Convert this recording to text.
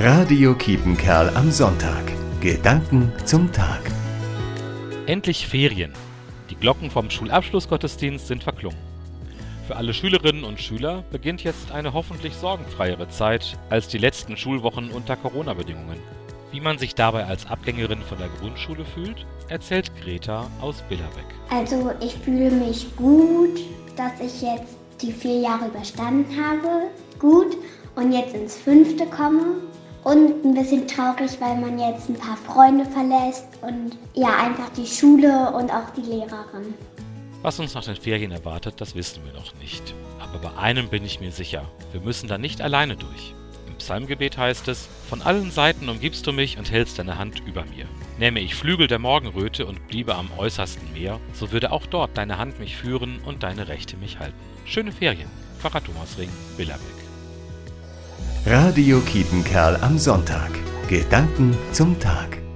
Radio Kiepenkerl am Sonntag. Gedanken zum Tag. Endlich Ferien. Die Glocken vom Schulabschlussgottesdienst sind verklungen. Für alle Schülerinnen und Schüler beginnt jetzt eine hoffentlich sorgenfreiere Zeit als die letzten Schulwochen unter Corona-Bedingungen. Wie man sich dabei als Abgängerin von der Grundschule fühlt, erzählt Greta aus Billerbeck. Also ich fühle mich gut, dass ich jetzt die vier Jahre überstanden habe. Gut und jetzt ins fünfte komme. Und ein bisschen traurig, weil man jetzt ein paar Freunde verlässt und ja, einfach die Schule und auch die Lehrerin. Was uns nach den Ferien erwartet, das wissen wir noch nicht. Aber bei einem bin ich mir sicher, wir müssen da nicht alleine durch. Im Psalmgebet heißt es, von allen Seiten umgibst du mich und hältst deine Hand über mir. Nähme ich Flügel der Morgenröte und bliebe am äußersten Meer, so würde auch dort deine Hand mich führen und deine Rechte mich halten. Schöne Ferien. Pfarrer Thomas Ring, Billerbeck. Radio Kiepenkerl am Sonntag. Gedanken zum Tag.